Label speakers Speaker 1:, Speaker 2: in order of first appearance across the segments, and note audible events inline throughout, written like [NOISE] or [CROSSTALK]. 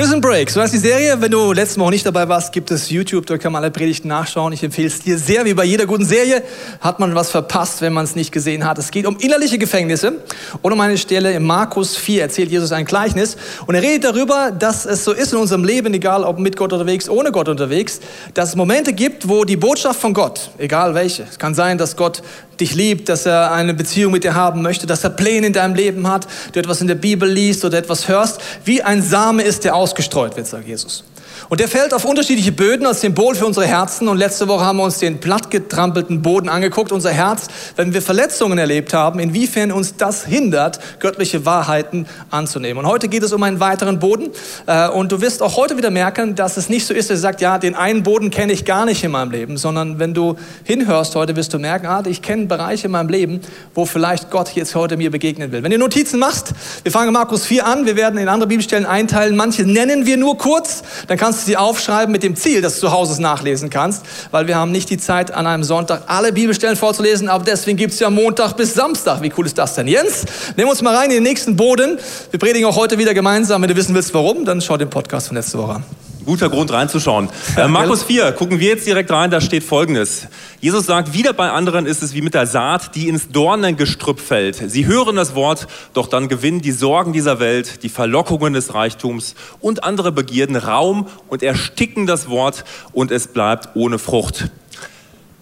Speaker 1: Prison Break, so heißt die Serie. Wenn du letztes Mal auch nicht dabei warst, gibt es YouTube, da kann man alle Predigten nachschauen. Ich empfehle es dir sehr, wie bei jeder guten Serie hat man was verpasst, wenn man es nicht gesehen hat. Es geht um innerliche Gefängnisse und um eine Stelle in Markus 4 erzählt Jesus ein Gleichnis und er redet darüber, dass es so ist in unserem Leben, egal ob mit Gott unterwegs, ohne Gott unterwegs, dass es Momente gibt, wo die Botschaft von Gott, egal welche, es kann sein, dass Gott dich liebt, dass er eine Beziehung mit dir haben möchte, dass er Pläne in deinem Leben hat, du etwas in der Bibel liest oder etwas hörst, wie ein Same ist, der ausgestreut wird, sagt Jesus. Und der fällt auf unterschiedliche Böden als Symbol für unsere Herzen. Und letzte Woche haben wir uns den plattgetrampelten Boden angeguckt, unser Herz, wenn wir Verletzungen erlebt haben, inwiefern uns das hindert, göttliche Wahrheiten anzunehmen. Und heute geht es um einen weiteren Boden. Äh, und du wirst auch heute wieder merken, dass es nicht so ist, dass du sagst, ja, den einen Boden kenne ich gar nicht in meinem Leben, sondern wenn du hinhörst heute, wirst du merken, ah, ich kenne Bereiche in meinem Leben, wo vielleicht Gott jetzt heute mir begegnen will. Wenn du Notizen machst, wir fangen Markus 4 an, wir werden in andere Bibelstellen einteilen, manche nennen wir nur kurz, dann kannst du sie aufschreiben mit dem Ziel, dass du zu Hause nachlesen kannst, weil wir haben nicht die Zeit, an einem Sonntag alle Bibelstellen vorzulesen, aber deswegen gibt es ja Montag bis Samstag. Wie cool ist das denn? Jens, wir uns mal rein in den nächsten Boden. Wir predigen auch heute wieder gemeinsam. Wenn du wissen willst, warum, dann schau den Podcast von letzter Woche an
Speaker 2: guter Grund reinzuschauen. Äh, Markus 4, gucken wir jetzt direkt rein, da steht folgendes. Jesus sagt, wieder bei anderen ist es wie mit der Saat, die ins Dornengestrüpp fällt. Sie hören das Wort, doch dann gewinnen die Sorgen dieser Welt, die Verlockungen des Reichtums und andere Begierden Raum und ersticken das Wort und es bleibt ohne Frucht.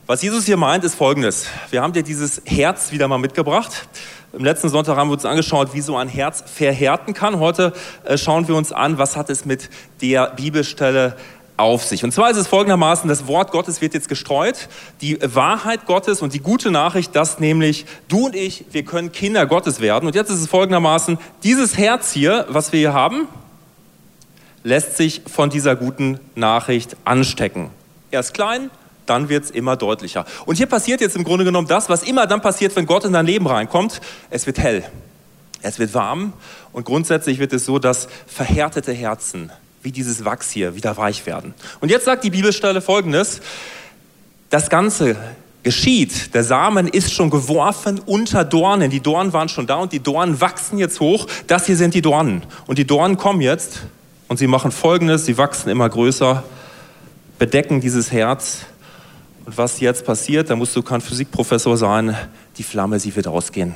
Speaker 2: Was Jesus hier meint, ist folgendes. Wir haben dir dieses Herz wieder mal mitgebracht. Im letzten Sonntag haben wir uns angeschaut, wie so ein Herz verhärten kann. Heute äh, schauen wir uns an, was hat es mit der Bibelstelle auf sich. Und zwar ist es folgendermaßen, das Wort Gottes wird jetzt gestreut, die Wahrheit Gottes und die gute Nachricht, dass nämlich du und ich, wir können Kinder Gottes werden. Und jetzt ist es folgendermaßen, dieses Herz hier, was wir hier haben, lässt sich von dieser guten Nachricht anstecken. Erst klein, dann wird es immer deutlicher. Und hier passiert jetzt im Grunde genommen das, was immer dann passiert, wenn Gott in dein Leben reinkommt. Es wird hell, es wird warm und grundsätzlich wird es so, dass verhärtete Herzen, wie dieses Wachs hier, wieder weich werden. Und jetzt sagt die Bibelstelle folgendes, das Ganze geschieht. Der Samen ist schon geworfen unter Dornen. Die Dornen waren schon da und die Dornen wachsen jetzt hoch. Das hier sind die Dornen. Und die Dornen kommen jetzt und sie machen Folgendes, sie wachsen immer größer, bedecken dieses Herz und was jetzt passiert, da musst du kein Physikprofessor sein, die Flamme, sie wird ausgehen.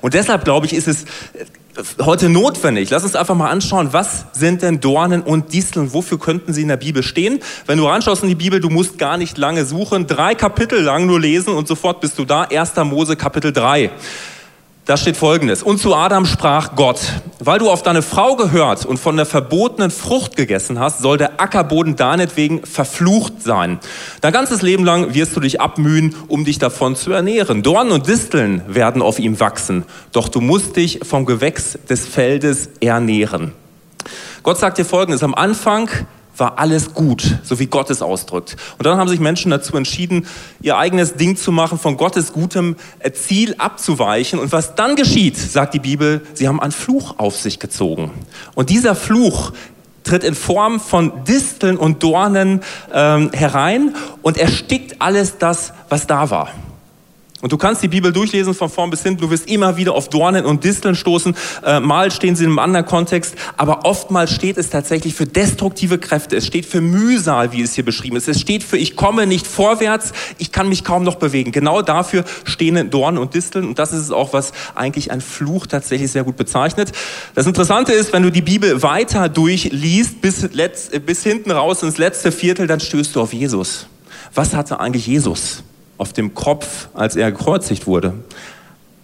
Speaker 2: Und deshalb, glaube ich, ist es äh, heute notwendig. Lass uns einfach mal anschauen, was sind denn Dornen und Disteln? Wofür könnten sie in der Bibel stehen? Wenn du reinschaust in die Bibel, du musst gar nicht lange suchen. Drei Kapitel lang nur lesen und sofort bist du da. 1. Mose Kapitel 3. Da steht folgendes. Und zu Adam sprach Gott, weil du auf deine Frau gehört und von der verbotenen Frucht gegessen hast, soll der Ackerboden deinetwegen verflucht sein. Dein ganzes Leben lang wirst du dich abmühen, um dich davon zu ernähren. Dornen und Disteln werden auf ihm wachsen, doch du musst dich vom Gewächs des Feldes ernähren. Gott sagt dir folgendes, am Anfang war alles gut, so wie Gott es ausdrückt. Und dann haben sich Menschen dazu entschieden, ihr eigenes Ding zu machen, von Gottes gutem Ziel abzuweichen. Und was dann geschieht, sagt die Bibel, sie haben einen Fluch auf sich gezogen. Und dieser Fluch tritt in Form von Disteln und Dornen ähm, herein und erstickt alles das, was da war. Und du kannst die Bibel durchlesen von vorn bis hinten, du wirst immer wieder auf Dornen und Disteln stoßen. Äh, mal stehen sie in einem anderen Kontext, aber oftmals steht es tatsächlich für destruktive Kräfte. Es steht für Mühsal, wie es hier beschrieben ist. Es steht für ich komme nicht vorwärts, ich kann mich kaum noch bewegen. Genau dafür stehen Dornen und Disteln und das ist es auch, was eigentlich ein Fluch tatsächlich sehr gut bezeichnet. Das Interessante ist, wenn du die Bibel weiter durchliest, bis, letzt, bis hinten raus ins letzte Viertel, dann stößt du auf Jesus. Was hatte eigentlich Jesus? Auf dem Kopf, als er gekreuzigt wurde.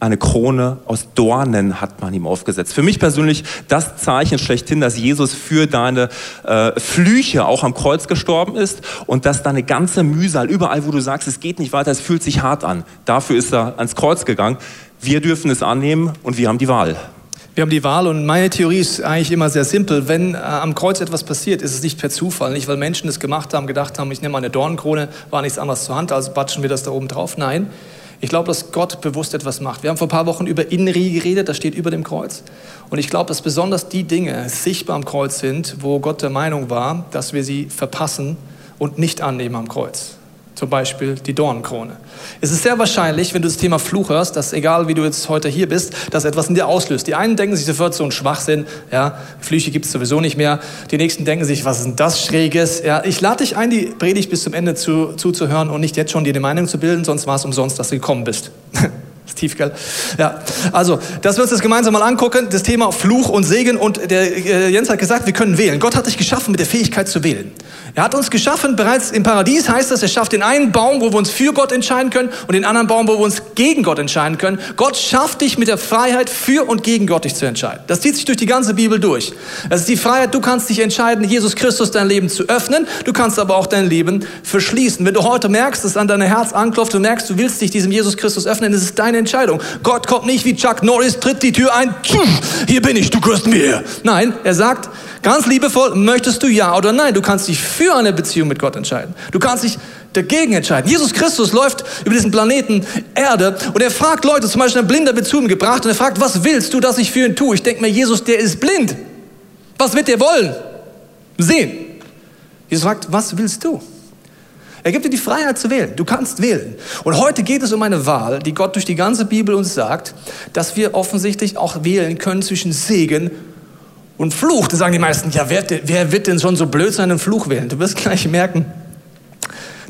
Speaker 2: Eine Krone aus Dornen hat man ihm aufgesetzt. Für mich persönlich das Zeichen schlechthin, dass Jesus für deine äh, Flüche auch am Kreuz gestorben ist und dass deine ganze Mühsal, überall wo du sagst, es geht nicht weiter, es fühlt sich hart an, dafür ist er ans Kreuz gegangen. Wir dürfen es annehmen und wir haben die Wahl.
Speaker 1: Wir haben die Wahl und meine Theorie ist eigentlich immer sehr simpel. Wenn äh, am Kreuz etwas passiert, ist es nicht per Zufall, nicht weil Menschen es gemacht haben, gedacht haben, ich nehme eine Dornenkrone, war nichts anderes zur Hand, also batschen wir das da oben drauf. Nein, ich glaube, dass Gott bewusst etwas macht. Wir haben vor ein paar Wochen über Inri geredet, das steht über dem Kreuz. Und ich glaube, dass besonders die Dinge sichtbar am Kreuz sind, wo Gott der Meinung war, dass wir sie verpassen und nicht annehmen am Kreuz. Zum Beispiel die Dornenkrone. Es ist sehr wahrscheinlich, wenn du das Thema Fluch hörst, dass egal wie du jetzt heute hier bist, dass etwas in dir auslöst. Die einen denken sich sofort so ein Schwachsinn, ja, Flüche gibt es sowieso nicht mehr. Die nächsten denken sich, was ist denn das Schräges? Ja, ich lade dich ein, die Predigt bis zum Ende zu, zuzuhören und nicht jetzt schon dir eine Meinung zu bilden, sonst war es umsonst, dass du gekommen bist. [LAUGHS] ist tief, gell? Ja, also, dass wir uns das gemeinsam mal angucken, das Thema Fluch und Segen. Und der äh, Jens hat gesagt, wir können wählen. Gott hat dich geschaffen mit der Fähigkeit zu wählen. Er hat uns geschaffen, bereits im Paradies heißt das, er schafft den einen Baum, wo wir uns für Gott entscheiden können und den anderen Baum, wo wir uns gegen Gott entscheiden können. Gott schafft dich mit der Freiheit, für und gegen Gott dich zu entscheiden. Das zieht sich durch die ganze Bibel durch. Das ist die Freiheit, du kannst dich entscheiden, Jesus Christus dein Leben zu öffnen, du kannst aber auch dein Leben verschließen. Wenn du heute merkst, dass an dein Herz anklopft und merkst, du willst dich diesem Jesus Christus öffnen, ist es deine Entscheidung. Gott kommt nicht wie Chuck Norris, tritt die Tür ein, hier bin ich, du gehörst mir. Nein, er sagt, Ganz liebevoll, möchtest du ja oder nein? Du kannst dich für eine Beziehung mit Gott entscheiden. Du kannst dich dagegen entscheiden. Jesus Christus läuft über diesen Planeten Erde und er fragt Leute, zum Beispiel ein Blinder wird zu ihm gebracht und er fragt, was willst du, dass ich für ihn tue? Ich denke mir, Jesus, der ist blind. Was wird er wollen? Sehen. Jesus fragt, was willst du? Er gibt dir die Freiheit zu wählen. Du kannst wählen. Und heute geht es um eine Wahl, die Gott durch die ganze Bibel uns sagt, dass wir offensichtlich auch wählen können zwischen Segen und Fluch. Da sagen die meisten, ja, wer, wer wird denn schon so blöd sein, einen Fluch wählen? Du wirst gleich merken,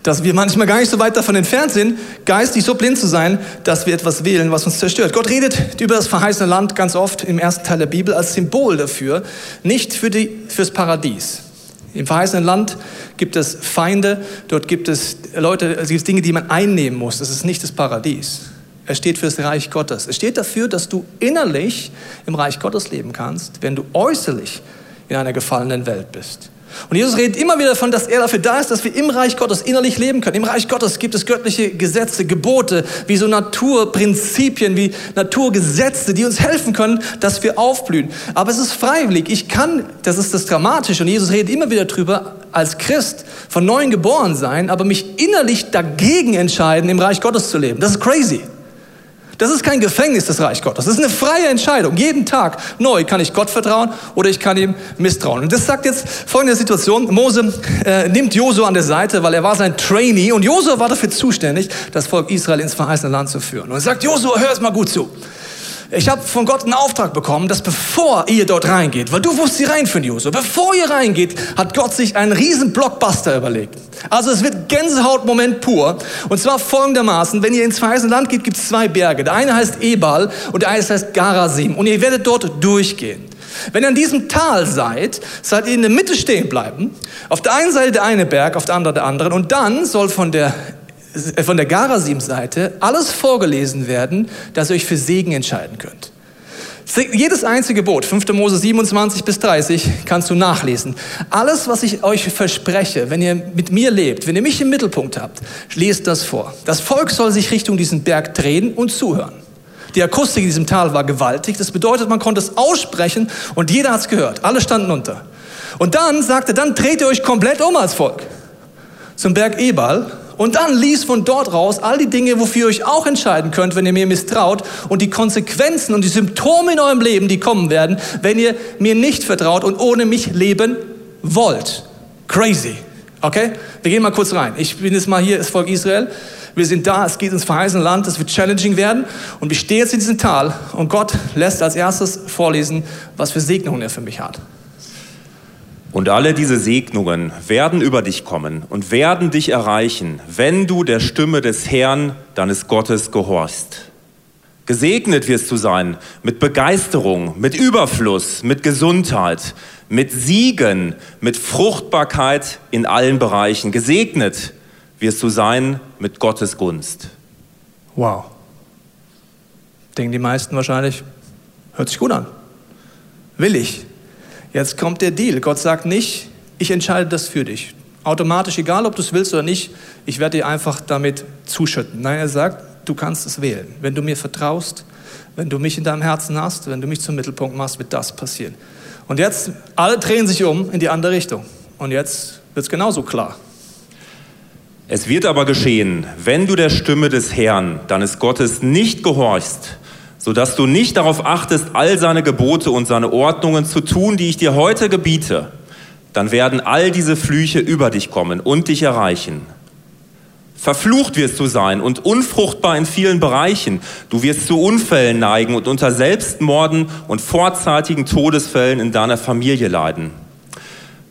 Speaker 1: dass wir manchmal gar nicht so weit davon entfernt sind, geistig so blind zu sein, dass wir etwas wählen, was uns zerstört. Gott redet über das verheißene Land ganz oft im ersten Teil der Bibel als Symbol dafür, nicht für die, fürs Paradies. Im verheißenen Land gibt es Feinde, dort gibt es Leute, es gibt Dinge, die man einnehmen muss. Das ist nicht das Paradies. Es steht für das Reich Gottes. Es steht dafür, dass du innerlich im Reich Gottes leben kannst, wenn du äußerlich in einer gefallenen Welt bist. Und Jesus redet immer wieder davon, dass er dafür da ist, dass wir im Reich Gottes innerlich leben können. Im Reich Gottes gibt es göttliche Gesetze, Gebote, wie so Naturprinzipien, wie Naturgesetze, die uns helfen können, dass wir aufblühen. Aber es ist freiwillig. Ich kann, das ist das Dramatische, und Jesus redet immer wieder drüber, als Christ von neuem geboren sein, aber mich innerlich dagegen entscheiden, im Reich Gottes zu leben. Das ist crazy. Das ist kein Gefängnis des Reich Gottes. Das ist eine freie Entscheidung. Jeden Tag neu kann ich Gott vertrauen oder ich kann ihm misstrauen. Und das sagt jetzt folgende Situation. Mose äh, nimmt Josua an der Seite, weil er war sein Trainee und Josua war dafür zuständig, das Volk Israel ins verheißene Land zu führen. Und er sagt, Josua, hör es mal gut zu. Ich habe von Gott einen Auftrag bekommen, dass bevor ihr dort reingeht, weil du wirst sie reinführen, Josua, bevor ihr reingeht, hat Gott sich einen riesen Blockbuster überlegt. Also es wird Gänsehautmoment pur. Und zwar folgendermaßen, wenn ihr ins verheißene Land geht, gibt es zwei Berge. Der eine heißt Ebal und der eine heißt Garasim. Und ihr werdet dort durchgehen. Wenn ihr an diesem Tal seid, seid ihr in der Mitte stehen bleiben. Auf der einen Seite der eine Berg, auf der anderen der andere. Und dann soll von der von der Garasim-Seite alles vorgelesen werden, dass ihr euch für Segen entscheiden könnt. Jedes einzige Gebot, 5. Mose 27 bis 30, kannst du nachlesen. Alles, was ich euch verspreche, wenn ihr mit mir lebt, wenn ihr mich im Mittelpunkt habt, lest das vor. Das Volk soll sich Richtung diesen Berg drehen und zuhören. Die Akustik in diesem Tal war gewaltig. Das bedeutet, man konnte es aussprechen und jeder hat es gehört. Alle standen unter. Und dann sagte, dann dreht ihr euch komplett um als Volk zum Berg Ebal und dann liest von dort raus all die Dinge, wofür ihr euch auch entscheiden könnt, wenn ihr mir misstraut und die Konsequenzen und die Symptome in eurem Leben, die kommen werden, wenn ihr mir nicht vertraut und ohne mich leben wollt. Crazy. Okay? Wir gehen mal kurz rein. Ich bin jetzt mal hier, das Volk Israel. Wir sind da, es geht ins verheißene Land, es wird challenging werden. Und wir stehen jetzt in diesem Tal und Gott lässt als erstes vorlesen, was für Segnungen er für mich hat.
Speaker 2: Und alle diese Segnungen werden über dich kommen und werden dich erreichen, wenn du der Stimme des Herrn, deines Gottes, gehorchst. Gesegnet wirst du sein mit Begeisterung, mit Überfluss, mit Gesundheit, mit Siegen, mit Fruchtbarkeit in allen Bereichen. Gesegnet wirst du sein mit Gottes Gunst.
Speaker 1: Wow. Denken die meisten wahrscheinlich, hört sich gut an. Will ich. Jetzt kommt der Deal. Gott sagt nicht, ich entscheide das für dich. Automatisch, egal ob du es willst oder nicht, ich werde dir einfach damit zuschütten. Nein, er sagt, du kannst es wählen. Wenn du mir vertraust, wenn du mich in deinem Herzen hast, wenn du mich zum Mittelpunkt machst, wird das passieren. Und jetzt, alle drehen sich um in die andere Richtung. Und jetzt wird es genauso klar.
Speaker 2: Es wird aber geschehen, wenn du der Stimme des Herrn, deines Gottes, nicht gehorchst, sodass du nicht darauf achtest, all seine Gebote und seine Ordnungen zu tun, die ich dir heute gebiete, dann werden all diese Flüche über dich kommen und dich erreichen. Verflucht wirst du sein und unfruchtbar in vielen Bereichen. Du wirst zu Unfällen neigen und unter Selbstmorden und vorzeitigen Todesfällen in deiner Familie leiden.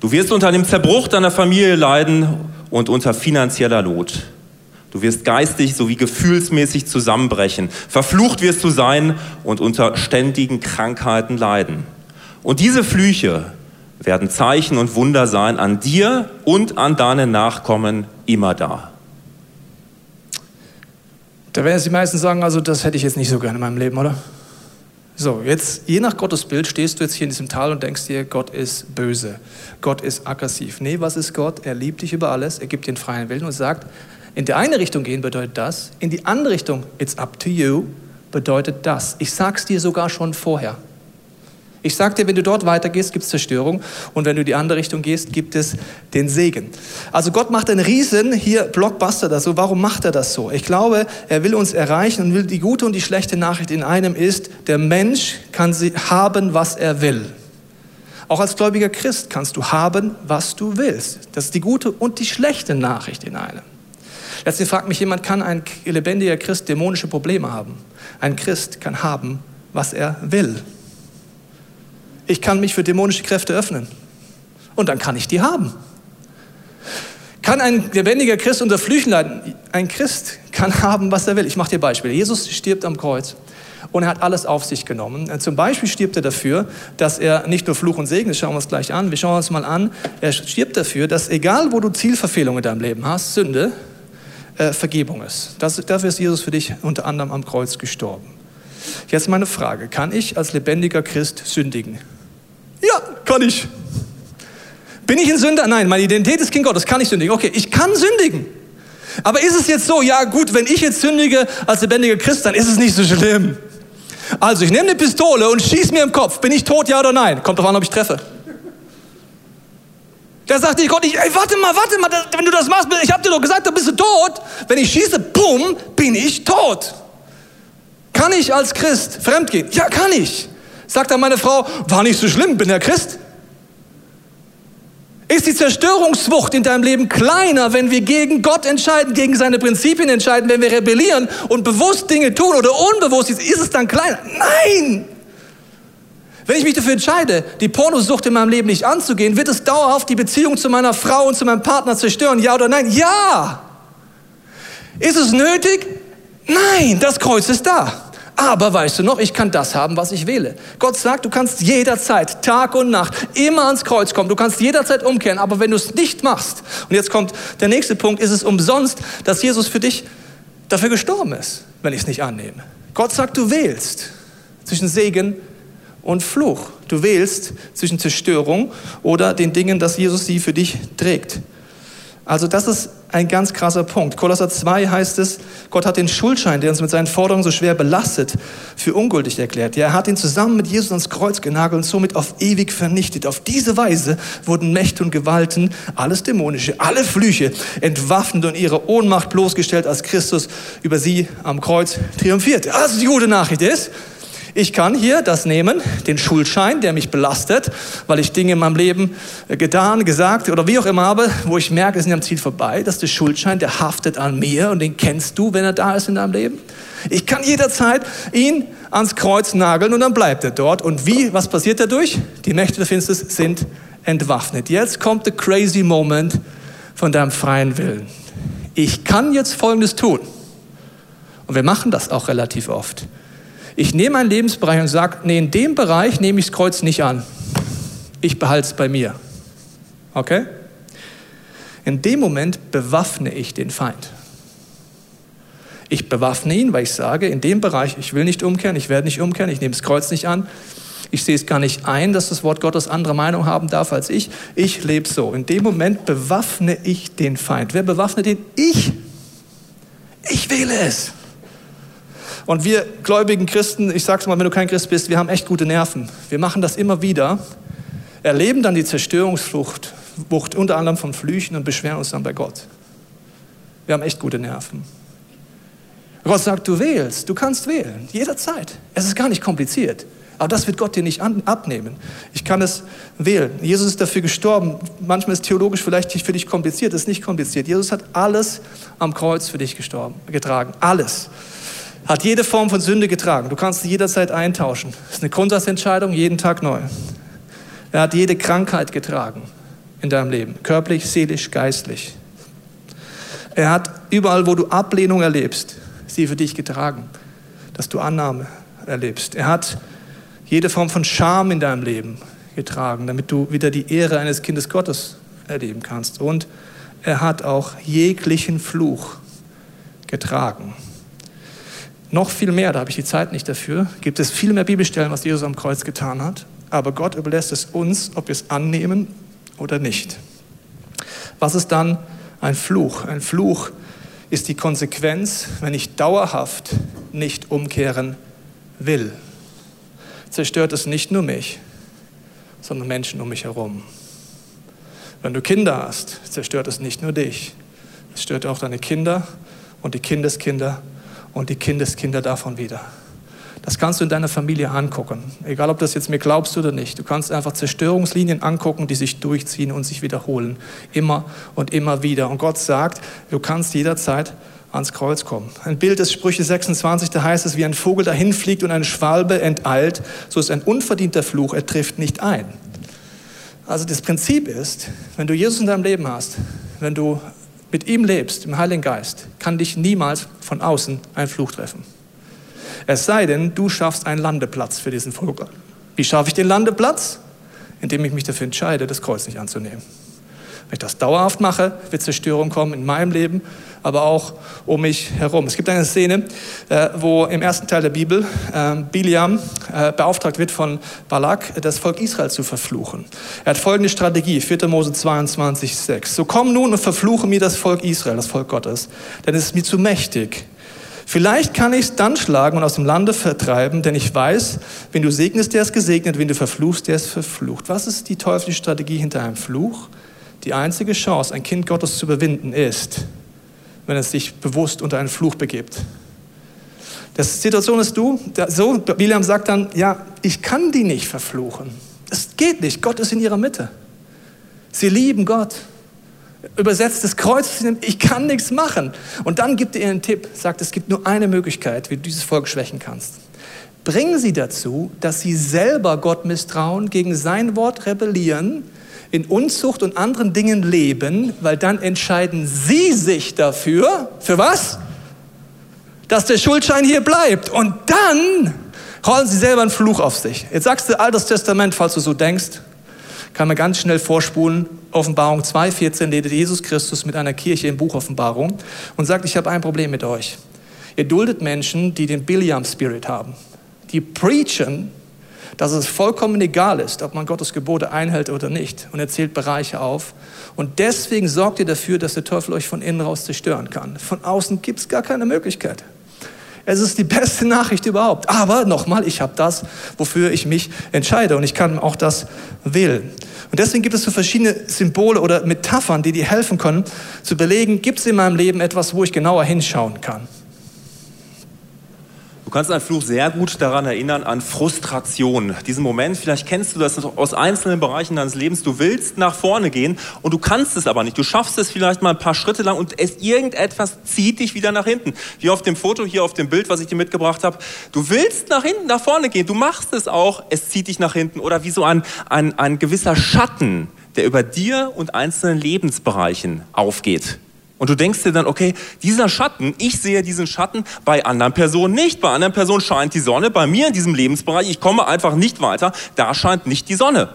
Speaker 2: Du wirst unter dem Zerbruch deiner Familie leiden und unter finanzieller Not. Du wirst geistig sowie gefühlsmäßig zusammenbrechen. Verflucht wirst du sein und unter ständigen Krankheiten leiden. Und diese Flüche werden Zeichen und Wunder sein an dir und an deinen Nachkommen immer da.
Speaker 1: Da werden die meisten sagen, also das hätte ich jetzt nicht so gerne in meinem Leben, oder? So, jetzt, je nach Gottes Bild, stehst du jetzt hier in diesem Tal und denkst dir, Gott ist böse, Gott ist aggressiv. Nee, was ist Gott? Er liebt dich über alles, er gibt dir den freien Willen und sagt, in die eine Richtung gehen bedeutet das, in die andere Richtung, it's up to you, bedeutet das. Ich sag's dir sogar schon vorher. Ich sag dir, wenn du dort weitergehst, gibt es Zerstörung und wenn du die andere Richtung gehst, gibt es den Segen. Also Gott macht einen Riesen hier Blockbuster da so. Warum macht er das so? Ich glaube, er will uns erreichen und will die gute und die schlechte Nachricht in einem ist, der Mensch kann sie haben, was er will. Auch als gläubiger Christ kannst du haben, was du willst. Das ist die gute und die schlechte Nachricht in einem. Letztlich fragt mich jemand, kann ein lebendiger Christ dämonische Probleme haben? Ein Christ kann haben, was er will. Ich kann mich für dämonische Kräfte öffnen. Und dann kann ich die haben. Kann ein lebendiger Christ unter Flüchen leiden? Ein Christ kann haben, was er will. Ich mache dir Beispiele. Jesus stirbt am Kreuz und er hat alles auf sich genommen. Zum Beispiel stirbt er dafür, dass er nicht nur Fluch und Segen, das schauen wir uns gleich an, wir schauen uns mal an, er stirbt dafür, dass egal wo du Zielverfehlungen in deinem Leben hast, Sünde, äh, Vergebung ist. Das, dafür ist Jesus für dich unter anderem am Kreuz gestorben. Jetzt meine Frage, kann ich als lebendiger Christ sündigen? Ja, kann ich. Bin ich ein Sünder? Nein, meine Identität ist Kind Gottes, kann ich sündigen. Okay, ich kann sündigen. Aber ist es jetzt so, ja gut, wenn ich jetzt sündige als lebendiger Christ, dann ist es nicht so schlimm. Also ich nehme eine Pistole und schieße mir im Kopf. Bin ich tot, ja oder nein? Kommt drauf an, ob ich treffe. Da sagt Gott nicht, ey, warte mal, warte mal, wenn du das machst, ich habe dir doch gesagt, da bist du tot. Wenn ich schieße, bumm, bin ich tot. Kann ich als Christ fremdgehen? Ja, kann ich. Sagt dann meine Frau, war nicht so schlimm, bin ja Christ. Ist die Zerstörungswucht in deinem Leben kleiner, wenn wir gegen Gott entscheiden, gegen seine Prinzipien entscheiden, wenn wir rebellieren und bewusst Dinge tun oder unbewusst, ist es dann kleiner? Nein! Wenn ich mich dafür entscheide, die Pornosucht in meinem Leben nicht anzugehen, wird es dauerhaft die Beziehung zu meiner Frau und zu meinem Partner zerstören? Ja oder nein? Ja! Ist es nötig? Nein, das Kreuz ist da. Aber weißt du noch, ich kann das haben, was ich wähle. Gott sagt, du kannst jederzeit, Tag und Nacht, immer ans Kreuz kommen. Du kannst jederzeit umkehren. Aber wenn du es nicht machst, und jetzt kommt der nächste Punkt, ist es umsonst, dass Jesus für dich dafür gestorben ist, wenn ich es nicht annehme. Gott sagt, du wählst zwischen Segen und Fluch. Du wählst zwischen Zerstörung oder den Dingen, dass Jesus sie für dich trägt. Also das ist ein ganz krasser Punkt. Kolosser 2 heißt es, Gott hat den Schuldschein, der uns mit seinen Forderungen so schwer belastet, für ungültig erklärt. Ja, er hat ihn zusammen mit Jesus ans Kreuz genagelt und somit auf ewig vernichtet. Auf diese Weise wurden Mächte und Gewalten, alles Dämonische, alle Flüche entwaffnet und ihre Ohnmacht bloßgestellt, als Christus über sie am Kreuz triumphierte. Also die gute Nachricht ist, ich kann hier das nehmen, den Schuldschein, der mich belastet, weil ich Dinge in meinem Leben äh, getan, gesagt oder wie auch immer habe, wo ich merke, es ist am Ziel vorbei. Das ist der Schuldschein, der haftet an mir und den kennst du, wenn er da ist in deinem Leben. Ich kann jederzeit ihn ans Kreuz nageln und dann bleibt er dort. Und wie, was passiert dadurch? Die Mächte der Finsternis sind entwaffnet. Jetzt kommt der crazy Moment von deinem freien Willen. Ich kann jetzt Folgendes tun. Und wir machen das auch relativ oft. Ich nehme einen Lebensbereich und sage, nee, in dem Bereich nehme ich das Kreuz nicht an. Ich behalte es bei mir. Okay? In dem Moment bewaffne ich den Feind. Ich bewaffne ihn, weil ich sage, in dem Bereich, ich will nicht umkehren, ich werde nicht umkehren, ich nehme das Kreuz nicht an. Ich sehe es gar nicht ein, dass das Wort Gottes andere Meinung haben darf als ich. Ich lebe so. In dem Moment bewaffne ich den Feind. Wer bewaffnet ihn? Ich. Ich wähle es. Und wir gläubigen Christen, ich sag's mal, wenn du kein Christ bist, wir haben echt gute Nerven. Wir machen das immer wieder, erleben dann die Zerstörungsflucht, Wucht, unter anderem von Flüchen und beschweren uns dann bei Gott. Wir haben echt gute Nerven. Gott sagt, du wählst, du kannst wählen, jederzeit. Es ist gar nicht kompliziert. Aber das wird Gott dir nicht an, abnehmen. Ich kann es wählen. Jesus ist dafür gestorben. Manchmal ist theologisch vielleicht für dich kompliziert, das ist nicht kompliziert. Jesus hat alles am Kreuz für dich gestorben, getragen. Alles. Hat jede Form von Sünde getragen. Du kannst sie jederzeit eintauschen. Das ist eine Grundsatzentscheidung, jeden Tag neu. Er hat jede Krankheit getragen in deinem Leben, körperlich, seelisch, geistlich. Er hat überall, wo du Ablehnung erlebst, sie für dich getragen, dass du Annahme erlebst. Er hat jede Form von Scham in deinem Leben getragen, damit du wieder die Ehre eines Kindes Gottes erleben kannst. Und er hat auch jeglichen Fluch getragen. Noch viel mehr, da habe ich die Zeit nicht dafür, gibt es viel mehr Bibelstellen, was Jesus am Kreuz getan hat. Aber Gott überlässt es uns, ob wir es annehmen oder nicht. Was ist dann ein Fluch? Ein Fluch ist die Konsequenz, wenn ich dauerhaft nicht umkehren will. Zerstört es nicht nur mich, sondern Menschen um mich herum. Wenn du Kinder hast, zerstört es nicht nur dich, es stört auch deine Kinder und die Kindeskinder und die Kindeskinder davon wieder. Das kannst du in deiner Familie angucken. Egal, ob das jetzt mir glaubst oder nicht. Du kannst einfach Zerstörungslinien angucken, die sich durchziehen und sich wiederholen. Immer und immer wieder. Und Gott sagt, du kannst jederzeit ans Kreuz kommen. Ein Bild des Sprüche 26, da heißt es, wie ein Vogel dahinfliegt und eine Schwalbe enteilt, so ist ein unverdienter Fluch, er trifft nicht ein. Also das Prinzip ist, wenn du Jesus in deinem Leben hast, wenn du mit ihm lebst, im Heiligen Geist, kann dich niemals von außen ein Fluch treffen. Es sei denn, du schaffst einen Landeplatz für diesen Vogel. Wie schaffe ich den Landeplatz? Indem ich mich dafür entscheide, das Kreuz nicht anzunehmen. Wenn ich das dauerhaft mache, wird Zerstörung kommen in meinem Leben, aber auch um mich herum. Es gibt eine Szene, äh, wo im ersten Teil der Bibel ähm, Biliam äh, beauftragt wird von Balak, das Volk Israel zu verfluchen. Er hat folgende Strategie, 4. Mose 22, 6. So komm nun und verfluche mir das Volk Israel, das Volk Gottes, denn es ist mir zu mächtig. Vielleicht kann ich es dann schlagen und aus dem Lande vertreiben, denn ich weiß, wenn du segnest, der ist gesegnet, wenn du verfluchst, der ist verflucht. Was ist die teuflische Strategie hinter einem Fluch? Die einzige Chance, ein Kind Gottes zu überwinden, ist, wenn es sich bewusst unter einen Fluch begibt. Die Situation ist du, so, William sagt dann, ja, ich kann die nicht verfluchen. Es geht nicht, Gott ist in ihrer Mitte. Sie lieben Gott übersetzt das Kreuz, ich kann nichts machen. Und dann gibt er ihr einen Tipp, sagt, es gibt nur eine Möglichkeit, wie du dieses Volk schwächen kannst. Bringen sie dazu, dass sie selber Gott misstrauen, gegen sein Wort rebellieren, in Unzucht und anderen Dingen leben, weil dann entscheiden sie sich dafür, für was? Dass der Schuldschein hier bleibt. Und dann rollen sie selber einen Fluch auf sich. Jetzt sagst du Altes Testament, falls du so denkst, kann man ganz schnell vorspulen. Offenbarung 2,14 redet Jesus Christus mit einer Kirche im Buch Offenbarung und sagt, ich habe ein Problem mit euch. Ihr duldet Menschen, die den Biliam-Spirit haben. Die preachen, dass es vollkommen egal ist, ob man Gottes Gebote einhält oder nicht. Und er zählt Bereiche auf. Und deswegen sorgt ihr dafür, dass der Teufel euch von innen raus zerstören kann. Von außen gibt es gar keine Möglichkeit. Es ist die beste Nachricht überhaupt. Aber nochmal, ich habe das, wofür ich mich entscheide. Und ich kann auch das wählen. Und deswegen gibt es so verschiedene Symbole oder Metaphern, die dir helfen können, zu überlegen, gibt es in meinem Leben etwas, wo ich genauer hinschauen kann.
Speaker 2: Du kannst einen Fluch sehr gut daran erinnern, an Frustration. Diesen Moment, vielleicht kennst du das aus einzelnen Bereichen deines Lebens. Du willst nach vorne gehen und du kannst es aber nicht. Du schaffst es vielleicht mal ein paar Schritte lang und es, irgendetwas zieht dich wieder nach hinten. Wie auf dem Foto hier auf dem Bild, was ich dir mitgebracht habe. Du willst nach hinten, nach vorne gehen. Du machst es auch. Es zieht dich nach hinten. Oder wie so ein, ein, ein gewisser Schatten, der über dir und einzelnen Lebensbereichen aufgeht. Und du denkst dir dann, okay, dieser Schatten, ich sehe diesen Schatten bei anderen Personen nicht. Bei anderen Personen scheint die Sonne, bei mir in diesem Lebensbereich, ich komme einfach nicht weiter, da scheint nicht die Sonne.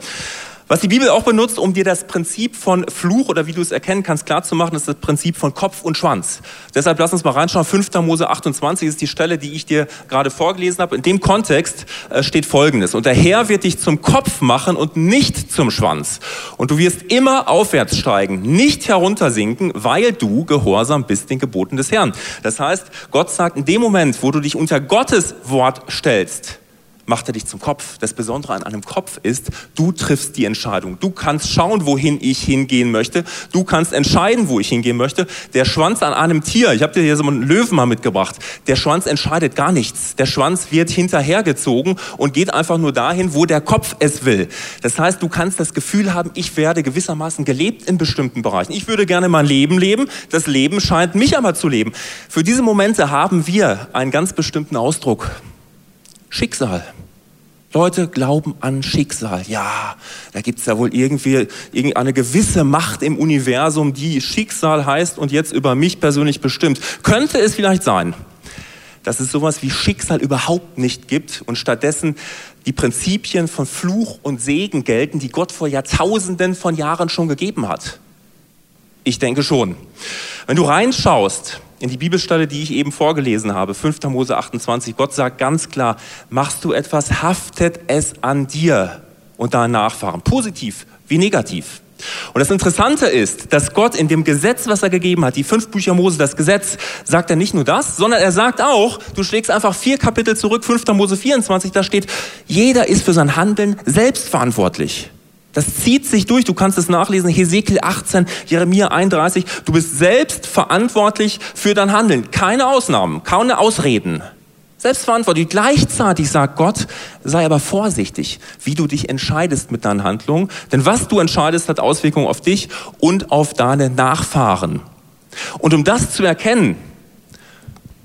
Speaker 2: Was die Bibel auch benutzt, um dir das Prinzip von Fluch oder wie du es erkennen kannst, klarzumachen, ist das Prinzip von Kopf und Schwanz. Deshalb lass uns mal reinschauen. 5. Mose 28 ist die Stelle, die ich dir gerade vorgelesen habe. In dem Kontext äh, steht Folgendes. Und der Herr wird dich zum Kopf machen und nicht zum Schwanz. Und du wirst immer aufwärts steigen, nicht heruntersinken, weil du gehorsam bist den Geboten des Herrn. Das heißt, Gott sagt, in dem Moment, wo du dich unter Gottes Wort stellst, macht er dich zum Kopf. Das Besondere an einem Kopf ist, du triffst die Entscheidung. Du kannst schauen, wohin ich hingehen möchte. Du kannst entscheiden, wo ich hingehen möchte. Der Schwanz an einem Tier, ich habe dir hier so einen Löwen mal mitgebracht, der Schwanz entscheidet gar nichts. Der Schwanz wird hinterhergezogen und geht einfach nur dahin, wo der Kopf es will. Das heißt, du kannst das Gefühl haben, ich werde gewissermaßen gelebt in bestimmten Bereichen. Ich würde gerne mein Leben leben. Das Leben scheint mich aber zu leben. Für diese Momente haben wir einen ganz bestimmten Ausdruck. Schicksal. Leute glauben an Schicksal. Ja, da gibt es ja wohl irgendwie irgendeine gewisse Macht im Universum, die Schicksal heißt und jetzt über mich persönlich bestimmt. Könnte es vielleicht sein, dass es sowas wie Schicksal überhaupt nicht gibt und stattdessen die Prinzipien von Fluch und Segen gelten, die Gott vor Jahrtausenden von Jahren schon gegeben hat? Ich denke schon. Wenn du reinschaust in die Bibelstelle, die ich eben vorgelesen habe, 5. Mose 28, Gott sagt ganz klar, machst du etwas, haftet es an dir und deinen Nachfahren, positiv wie negativ. Und das Interessante ist, dass Gott in dem Gesetz, was er gegeben hat, die fünf Bücher Mose, das Gesetz, sagt er nicht nur das, sondern er sagt auch, du schlägst einfach vier Kapitel zurück, 5. Mose 24, da steht, jeder ist für sein Handeln selbst verantwortlich. Das zieht sich durch. Du kannst es nachlesen. Hesekiel 18, Jeremia 31. Du bist selbst verantwortlich für dein Handeln. Keine Ausnahmen, keine Ausreden. Selbstverantwortlich. Gleichzeitig sagt Gott, sei aber vorsichtig, wie du dich entscheidest mit deinen Handlungen. Denn was du entscheidest, hat Auswirkungen auf dich und auf deine Nachfahren. Und um das zu erkennen,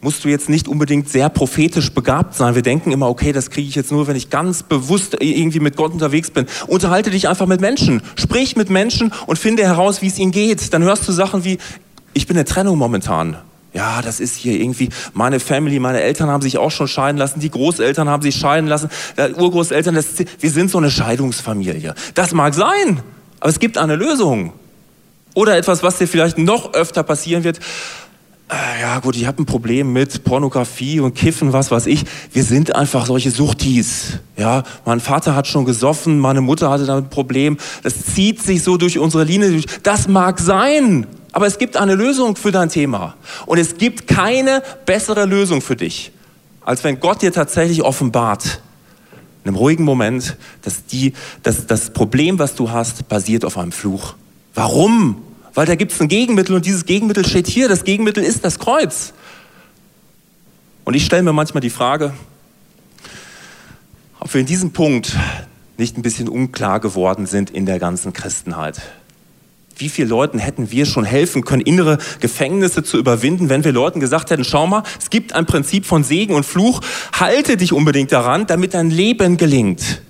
Speaker 2: musst du jetzt nicht unbedingt sehr prophetisch begabt sein. Wir denken immer, okay, das kriege ich jetzt nur, wenn ich ganz bewusst irgendwie mit Gott unterwegs bin. Unterhalte dich einfach mit Menschen. Sprich mit Menschen und finde heraus, wie es ihnen geht. Dann hörst du Sachen wie, ich bin in der Trennung momentan. Ja, das ist hier irgendwie, meine Family, meine Eltern haben sich auch schon scheiden lassen, die Großeltern haben sich scheiden lassen, Urgroßeltern, das, wir sind so eine Scheidungsfamilie. Das mag sein, aber es gibt eine Lösung. Oder etwas, was dir vielleicht noch öfter passieren wird. Äh, ja gut, ich habe ein Problem mit Pornografie und Kiffen, was weiß ich. Wir sind einfach solche Suchtis. Ja, mein Vater hat schon gesoffen, meine Mutter hatte damit ein Problem. Das zieht sich so durch unsere Linie. Das mag sein, aber es gibt eine Lösung für dein Thema. Und es gibt keine bessere Lösung für dich, als wenn Gott dir tatsächlich offenbart, in einem ruhigen Moment, dass, die, dass das Problem, was du hast, basiert auf einem Fluch. Warum? Weil da gibt es ein Gegenmittel und dieses Gegenmittel steht hier. Das Gegenmittel ist das Kreuz. Und ich stelle mir manchmal die Frage, ob wir in diesem Punkt nicht ein bisschen unklar geworden sind in der ganzen Christenheit. Wie vielen Leuten hätten wir schon helfen können, innere Gefängnisse zu überwinden, wenn wir Leuten gesagt hätten, schau mal, es gibt ein Prinzip von Segen und Fluch, halte dich unbedingt daran, damit dein Leben gelingt.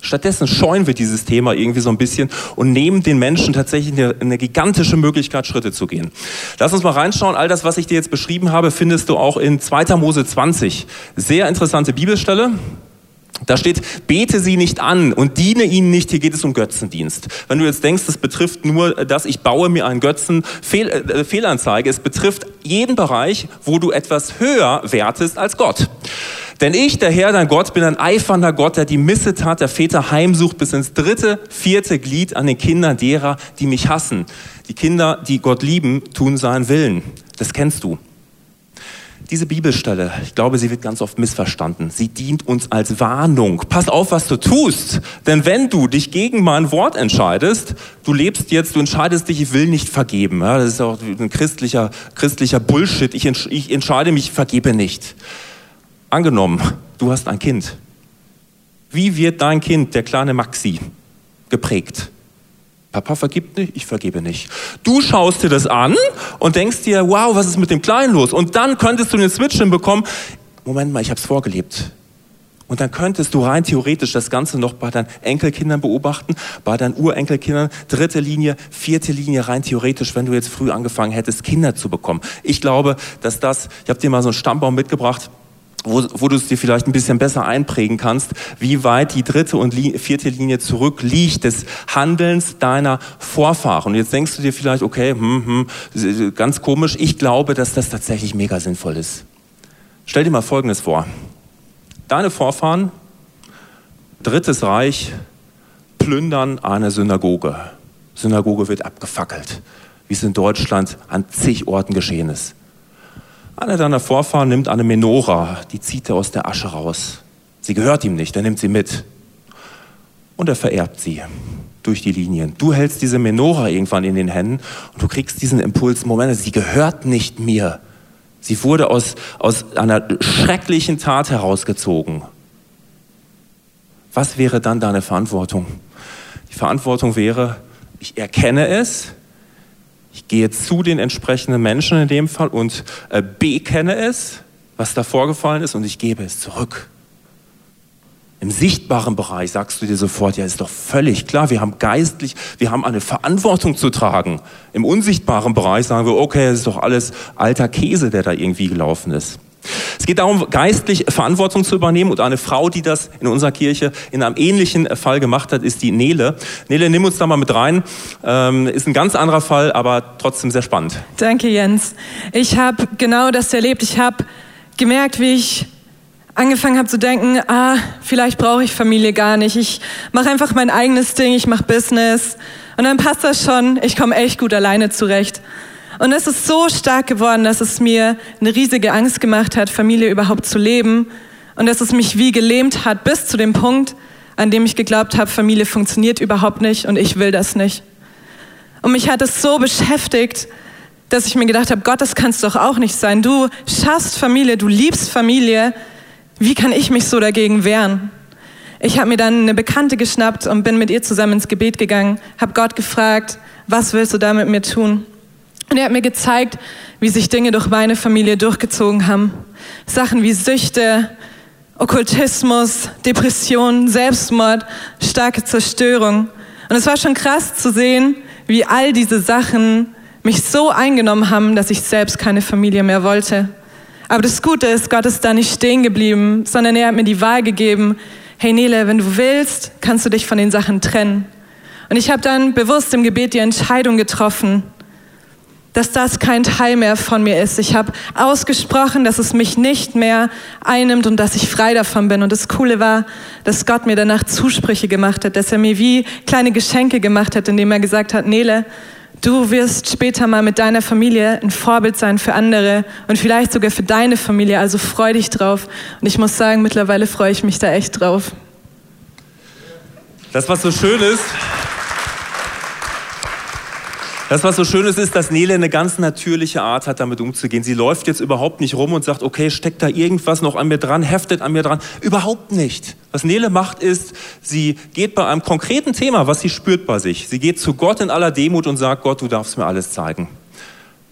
Speaker 2: Stattdessen scheuen wir dieses Thema irgendwie so ein bisschen und nehmen den Menschen tatsächlich eine, eine, gigantische Möglichkeit, Schritte zu gehen. Lass uns mal reinschauen. All das, was ich dir jetzt beschrieben habe, findest du auch in 2. Mose 20. Sehr interessante Bibelstelle. Da steht, bete sie nicht an und diene ihnen nicht. Hier geht es um Götzendienst. Wenn du jetzt denkst, das betrifft nur, dass ich baue mir einen Götzen, Fehl, äh, Fehlanzeige. Es betrifft jeden Bereich, wo du etwas höher wertest als Gott. Denn ich, der Herr, dein Gott, bin ein eifernder Gott, der die Missetat der Väter heimsucht bis ins dritte, vierte Glied an den Kindern derer, die mich hassen. Die Kinder, die Gott lieben, tun seinen Willen. Das kennst du. Diese Bibelstelle, ich glaube, sie wird ganz oft missverstanden. Sie dient uns als Warnung. Pass auf, was du tust. Denn wenn du dich gegen mein Wort entscheidest, du lebst jetzt, du entscheidest dich, ich will nicht vergeben. Ja, das ist auch ein christlicher, christlicher Bullshit. Ich, ich entscheide mich, ich vergebe nicht. Angenommen, du hast ein Kind. Wie wird dein Kind, der kleine Maxi, geprägt? Papa vergibt nicht, ich vergebe nicht. Du schaust dir das an und denkst dir, wow, was ist mit dem Kleinen los? Und dann könntest du den Switch hinbekommen. Moment mal, ich habe es vorgelebt. Und dann könntest du rein theoretisch das Ganze noch bei deinen Enkelkindern beobachten, bei deinen Urenkelkindern, dritte Linie, vierte Linie, rein theoretisch, wenn du jetzt früh angefangen hättest, Kinder zu bekommen. Ich glaube, dass das, ich habe dir mal so einen Stammbaum mitgebracht, wo, wo du es dir vielleicht ein bisschen besser einprägen kannst, wie weit die dritte und vierte Linie zurück liegt des Handelns deiner Vorfahren. Und jetzt denkst du dir vielleicht, okay, hm, hm, ganz komisch, ich glaube, dass das tatsächlich mega sinnvoll ist. Stell dir mal Folgendes vor. Deine Vorfahren, Drittes Reich, plündern eine Synagoge. Synagoge wird abgefackelt, wie es in Deutschland an zig Orten geschehen ist. Einer deiner Vorfahren nimmt eine Menora, die zieht er aus der Asche raus. Sie gehört ihm nicht, er nimmt sie mit. Und er vererbt sie durch die Linien. Du hältst diese Menora irgendwann in den Händen und du kriegst diesen Impuls, Moment, sie gehört nicht mir. Sie wurde aus, aus einer schrecklichen Tat herausgezogen. Was wäre dann deine Verantwortung? Die Verantwortung wäre, ich erkenne es, ich gehe zu den entsprechenden Menschen in dem Fall und äh, bekenne es, was da vorgefallen ist, und ich gebe es zurück. Im sichtbaren Bereich sagst du dir sofort, ja, ist doch völlig klar, wir haben geistlich, wir haben eine Verantwortung zu tragen. Im unsichtbaren Bereich sagen wir, okay, es ist doch alles alter Käse, der da irgendwie gelaufen ist. Es geht darum, geistlich Verantwortung zu übernehmen und eine Frau, die das in unserer Kirche in einem ähnlichen Fall gemacht hat, ist die Nele. Nele, nimm uns da mal mit rein. Ähm, ist ein ganz anderer Fall, aber trotzdem sehr spannend.
Speaker 3: Danke, Jens. Ich habe genau das erlebt. Ich habe gemerkt, wie ich angefangen habe zu denken, ah, vielleicht brauche ich Familie gar nicht. Ich mache einfach mein eigenes Ding, ich mache Business und dann passt das schon. Ich komme echt gut alleine zurecht. Und es ist so stark geworden, dass es mir eine riesige Angst gemacht hat, Familie überhaupt zu leben und dass es mich wie gelähmt hat bis zu dem Punkt, an dem ich geglaubt habe, Familie funktioniert überhaupt nicht und ich will das nicht. Und mich hat es so beschäftigt, dass ich mir gedacht habe, Gott, das kannst doch auch nicht sein. Du schaffst Familie, du liebst Familie, wie kann ich mich so dagegen wehren? Ich habe mir dann eine Bekannte geschnappt und bin mit ihr zusammen ins Gebet gegangen, habe Gott gefragt, was willst du da mit mir tun? Und er hat mir gezeigt, wie sich Dinge durch meine Familie durchgezogen haben. Sachen wie Süchte, Okkultismus, Depression, Selbstmord, starke Zerstörung. Und es war schon krass zu sehen, wie all diese Sachen mich so eingenommen haben, dass ich selbst keine Familie mehr wollte. Aber das Gute ist, Gott ist da nicht stehen geblieben, sondern er hat mir die Wahl gegeben, hey Nele, wenn du willst, kannst du dich von den Sachen trennen. Und ich habe dann bewusst im Gebet die Entscheidung getroffen, dass das kein Teil mehr von mir ist. Ich habe ausgesprochen, dass es mich nicht mehr einnimmt und dass ich frei davon bin. Und das Coole war, dass Gott mir danach Zusprüche gemacht hat, dass er mir wie kleine Geschenke gemacht hat, indem er gesagt hat, Nele, Du wirst später mal mit deiner Familie ein Vorbild sein für andere und vielleicht sogar für deine Familie. Also freu dich drauf. Und ich muss sagen, mittlerweile freue ich mich da echt drauf.
Speaker 2: Das, was so schön ist, das, was so schön ist, ist, dass Nele eine ganz natürliche Art hat, damit umzugehen. Sie läuft jetzt überhaupt nicht rum und sagt, okay, steckt da irgendwas noch an mir dran, heftet an mir dran. Überhaupt nicht. Was Nele macht, ist, sie geht bei einem konkreten Thema, was sie spürt bei sich. Sie geht zu Gott in aller Demut und sagt, Gott, du darfst mir alles zeigen.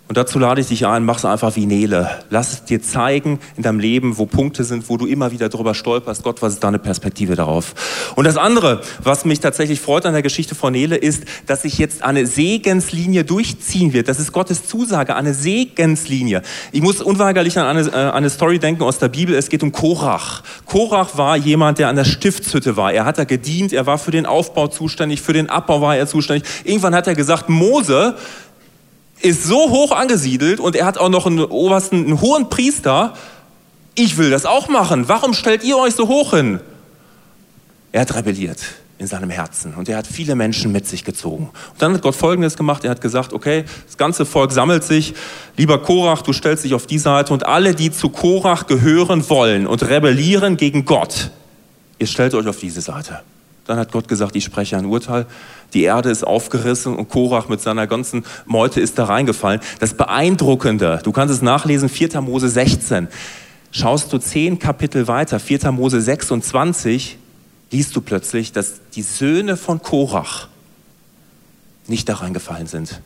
Speaker 2: Und dazu lade ich dich ein, mach es einfach wie Nele. Lass es dir zeigen in deinem Leben, wo Punkte sind, wo du immer wieder drüber stolperst. Gott, was ist deine Perspektive darauf? Und das andere, was mich tatsächlich freut an der Geschichte von Nele, ist, dass sich jetzt eine Segenslinie durchziehen wird. Das ist Gottes Zusage, eine Segenslinie. Ich muss unweigerlich an eine, äh, eine Story denken aus der Bibel. Es geht um Korach. Korach war jemand, der an der Stiftshütte war. Er hat da gedient, er war für den Aufbau zuständig, für den Abbau war er zuständig. Irgendwann hat er gesagt, Mose, ist so hoch angesiedelt und er hat auch noch einen obersten, einen hohen Priester. Ich will das auch machen. Warum stellt ihr euch so hoch hin? Er hat rebelliert in seinem Herzen und er hat viele Menschen mit sich gezogen. Und dann hat Gott Folgendes gemacht. Er hat gesagt, okay, das ganze Volk sammelt sich. Lieber Korach, du stellst dich auf die Seite und alle, die zu Korach gehören wollen und rebellieren gegen Gott, ihr stellt euch auf diese Seite. Dann hat Gott gesagt, ich spreche ein Urteil. Die Erde ist aufgerissen und Korach mit seiner ganzen Meute ist da reingefallen. Das Beeindruckende, du kannst es nachlesen, 4. Mose 16. Schaust du zehn Kapitel weiter, 4. Mose 26, liest du plötzlich, dass die Söhne von Korach nicht da reingefallen sind.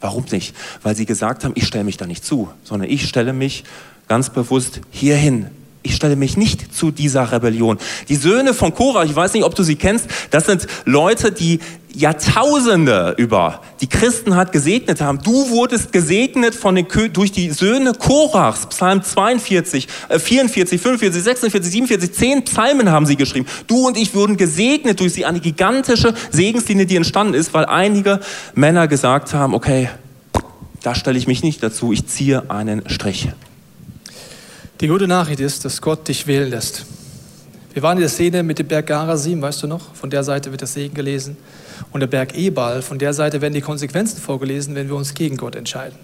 Speaker 2: Warum nicht? Weil sie gesagt haben, ich stelle mich da nicht zu, sondern ich stelle mich ganz bewusst hierhin, ich stelle mich nicht zu dieser Rebellion. Die Söhne von Korah, ich weiß nicht, ob du sie kennst, das sind Leute, die Jahrtausende über die Christen gesegnet haben. Du wurdest gesegnet von den, durch die Söhne Korachs. Psalm 42, äh 44, 45, 46, 47, zehn Psalmen haben sie geschrieben. Du und ich wurden gesegnet durch sie. Eine gigantische Segenslinie, die entstanden ist, weil einige Männer gesagt haben, okay, da stelle ich mich nicht dazu, ich ziehe einen Strich.
Speaker 1: Die gute Nachricht ist, dass Gott dich wählen lässt. Wir waren in der Szene mit dem Berg Garasim, weißt du noch? Von der Seite wird das Segen gelesen. Und der Berg Ebal, von der Seite werden die Konsequenzen vorgelesen, wenn wir uns gegen Gott entscheiden.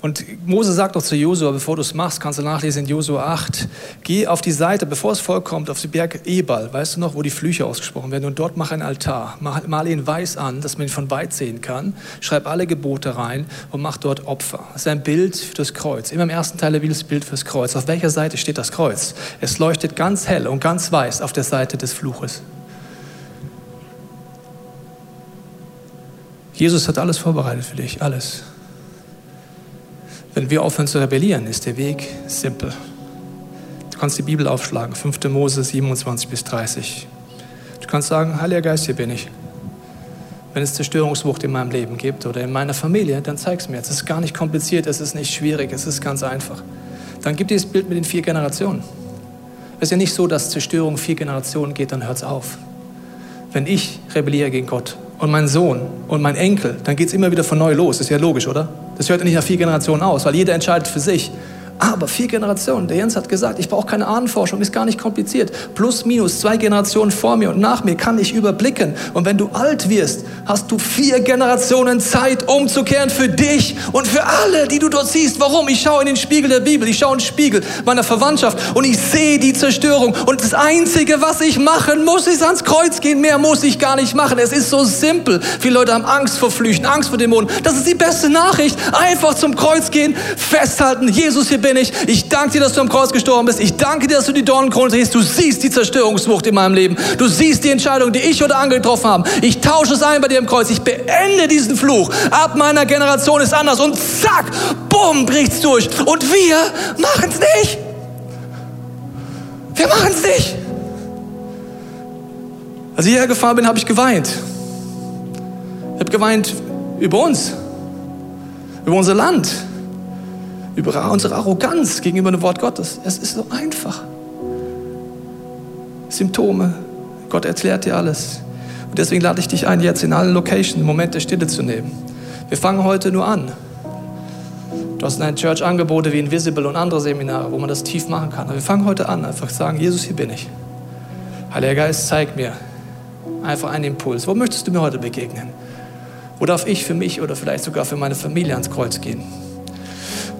Speaker 1: Und Mose sagt doch zu Josua, bevor du es machst, kannst du nachlesen in Josua 8, geh auf die Seite, bevor es vollkommt, auf den Berg Ebal, weißt du noch, wo die Flüche ausgesprochen werden, und dort mach ein Altar. Mal, mal ihn weiß an, dass man ihn von weit sehen kann. Schreib alle Gebote rein und mach dort Opfer. Das ist ein Bild für das Kreuz. Immer im ersten Teil der Bibel ist Bild fürs Kreuz. Auf welcher Seite steht das Kreuz? Es leuchtet ganz hell und ganz weiß auf der Seite des Fluches. Jesus hat alles vorbereitet für dich, alles. Wenn wir aufhören zu rebellieren, ist der Weg simpel. Du kannst die Bibel aufschlagen, 5. Mose 27 bis 30. Du kannst sagen, Heiliger Geist, hier bin ich. Wenn es Zerstörungswucht in meinem Leben gibt oder in meiner Familie, dann zeig es mir. Es ist gar nicht kompliziert, es ist nicht schwierig, es ist ganz einfach. Dann gib dir das Bild mit den vier Generationen. Es ist ja nicht so, dass Zerstörung vier Generationen geht, dann hört es auf. Wenn ich rebelliere gegen Gott und mein Sohn und mein Enkel, dann geht es immer wieder von neu los. Ist ja logisch, oder? Das hört nicht nach vier Generationen aus, weil jeder entscheidet für sich. Aber vier Generationen, der Jens hat gesagt, ich brauche keine Ahnenforschung, ist gar nicht kompliziert. Plus, minus, zwei Generationen vor mir und nach mir kann ich überblicken. Und wenn du alt wirst, hast du vier Generationen Zeit, umzukehren für dich und für alle, die du dort siehst. Warum? Ich schaue in den Spiegel der Bibel, ich schaue in den Spiegel meiner Verwandtschaft und ich sehe die Zerstörung. Und das Einzige, was ich machen muss, ist ans Kreuz gehen. Mehr muss ich gar nicht machen. Es ist so simpel. Viele Leute haben Angst vor Flüchen, Angst vor Dämonen. Das ist die beste Nachricht. Einfach zum Kreuz gehen, festhalten. Jesus, hier bin bin ich. Ich danke dir, dass du am Kreuz gestorben bist. Ich danke dir, dass du die Dornenkrone siehst. Du siehst die Zerstörungswucht in meinem Leben. Du siehst die Entscheidung, die ich oder andere getroffen haben. Ich tausche es ein bei dir im Kreuz. Ich beende diesen Fluch. Ab meiner Generation ist anders. Und zack, bumm, bricht's durch. Und wir machen es nicht. Wir machen es nicht. Als ich hierher gefahren bin, habe ich geweint. Ich habe geweint über uns, über unser Land, über unsere Arroganz gegenüber dem Wort Gottes. Es ist so einfach. Symptome. Gott erklärt dir alles. Und deswegen lade ich dich ein, jetzt in allen Locations einen Moment der Stille zu nehmen. Wir fangen heute nur an. Du hast in einem Church Angebote wie Invisible und andere Seminare, wo man das tief machen kann. Aber wir fangen heute an, einfach sagen, Jesus, hier bin ich. Heiliger Geist, zeig mir einfach einen Impuls. Wo möchtest du mir heute begegnen? Wo darf ich für mich oder vielleicht sogar für meine Familie ans Kreuz gehen?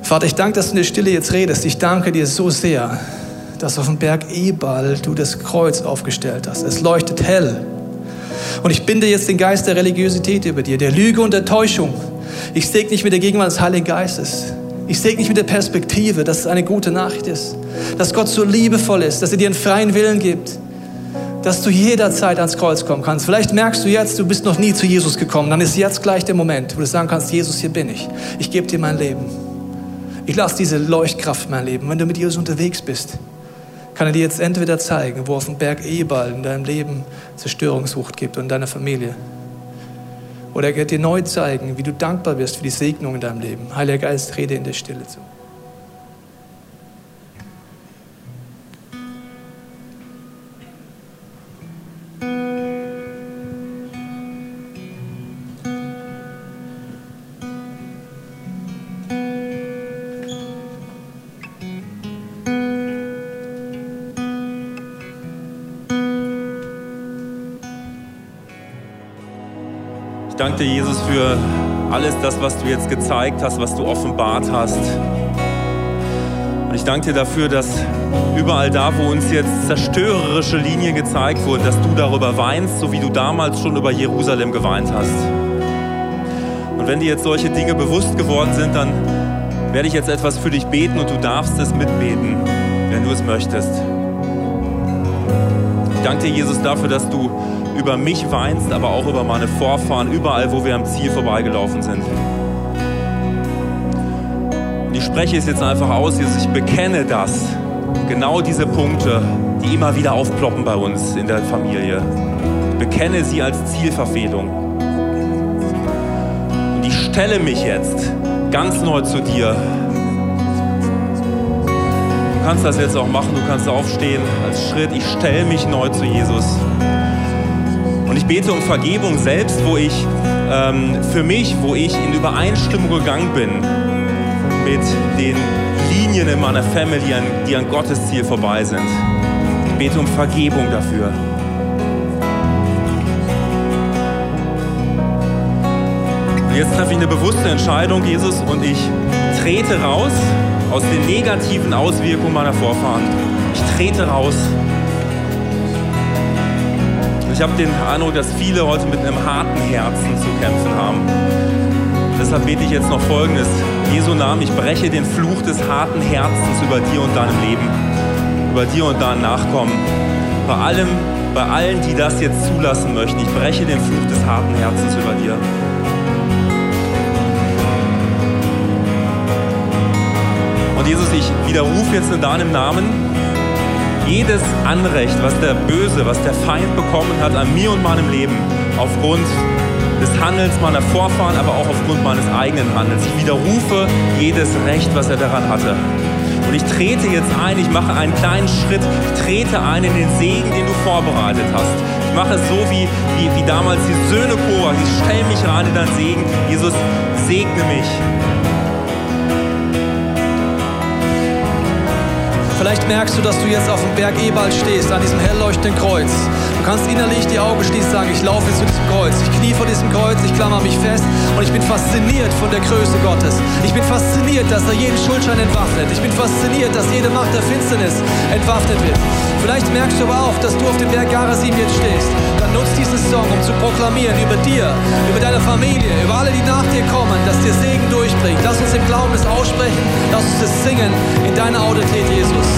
Speaker 1: Vater, ich danke, dass du in der Stille jetzt redest. Ich danke dir so sehr, dass auf dem Berg Ebal du das Kreuz aufgestellt hast. Es leuchtet hell. Und ich binde jetzt den Geist der Religiosität über dir, der Lüge und der Täuschung. Ich segne dich mit der Gegenwart des Heiligen Geistes. Ich segne dich mit der Perspektive, dass es eine gute Nachricht ist. Dass Gott so liebevoll ist, dass er dir einen freien Willen gibt. Dass du jederzeit ans Kreuz kommen kannst. Vielleicht merkst du jetzt, du bist noch nie zu Jesus gekommen. Dann ist jetzt gleich der Moment, wo du sagen kannst, Jesus, hier bin ich. Ich gebe dir mein Leben. Ich lasse diese Leuchtkraft in mein Leben. Wenn du mit Jesus unterwegs bist, kann er dir jetzt entweder zeigen, wo auf dem Berg Ebal in deinem Leben Zerstörungswucht gibt und in deiner Familie. Oder er wird dir neu zeigen, wie du dankbar bist für die Segnung in deinem Leben. Heiliger Geist, rede in der Stille zu.
Speaker 2: Dir, Jesus, für alles das, was du jetzt gezeigt hast, was du offenbart hast. Und ich danke dir dafür, dass überall da, wo uns jetzt zerstörerische Linien gezeigt wurden, dass du darüber weinst, so wie du damals schon über Jerusalem geweint hast. Und wenn dir jetzt solche Dinge bewusst geworden sind, dann werde ich jetzt etwas für dich beten und du darfst es mitbeten, wenn du es möchtest. Ich danke dir, Jesus, dafür, dass du über mich weinst, aber auch über meine Vorfahren, überall, wo wir am Ziel vorbeigelaufen sind. Und ich spreche es jetzt einfach aus, Jesus, ich bekenne das, genau diese Punkte, die immer wieder aufploppen bei uns in der Familie. Ich bekenne sie als Zielverfehlung. Und ich stelle mich jetzt ganz neu zu dir. Du kannst das jetzt auch machen, du kannst aufstehen als Schritt. Ich stelle mich neu zu Jesus. Ich bete um Vergebung selbst, wo ich ähm, für mich, wo ich in Übereinstimmung gegangen bin mit den Linien in meiner Family, die an Gottes Ziel vorbei sind. Ich bete um Vergebung dafür. Jetzt treffe ich eine bewusste Entscheidung, Jesus, und ich trete raus aus den negativen Auswirkungen meiner Vorfahren. Ich trete raus. Ich habe den Eindruck, dass viele heute mit einem harten Herzen zu kämpfen haben. Deshalb bete ich jetzt noch Folgendes. Jesu Namen, ich breche den Fluch des harten Herzens über dir und deinem Leben, über dir und deinen Nachkommen. Bei allem, bei allen, die das jetzt zulassen möchten, ich breche den Fluch des harten Herzens über dir. Und Jesus, ich widerrufe jetzt in deinem Namen jedes Anrecht, was der Böse, was der Feind bekommen hat an mir und meinem Leben, aufgrund des Handelns meiner Vorfahren, aber auch aufgrund meines eigenen Handelns. Ich widerrufe jedes Recht, was er daran hatte. Und ich trete jetzt ein, ich mache einen kleinen Schritt, ich trete ein in den Segen, den du vorbereitet hast. Ich mache es so wie, wie, wie damals die Söhne Korah. Ich stelle mich rein in deinen Segen. Jesus, segne mich.
Speaker 1: Vielleicht merkst du, dass du jetzt auf dem Berg Ebal stehst, an diesem hellleuchtenden Kreuz. Du kannst innerlich die Augen schließen und sagen, ich laufe jetzt zu diesem Kreuz. Ich knie vor diesem Kreuz, ich klammer mich fest und ich bin fasziniert von der Größe Gottes. Ich bin fasziniert, dass er jeden Schuldschein entwaffnet. Ich bin fasziniert, dass jede Macht der Finsternis entwaffnet wird. Vielleicht merkst du aber auch, dass du auf dem Berg Garasim jetzt stehst. Dann nutzt diesen Song, um zu proklamieren über dir, über deine Familie, über alle, die nach dir kommen, dass dir Segen durchbringt. Lass uns im Glauben es aussprechen, lass uns es singen in deiner Autorität, Jesus.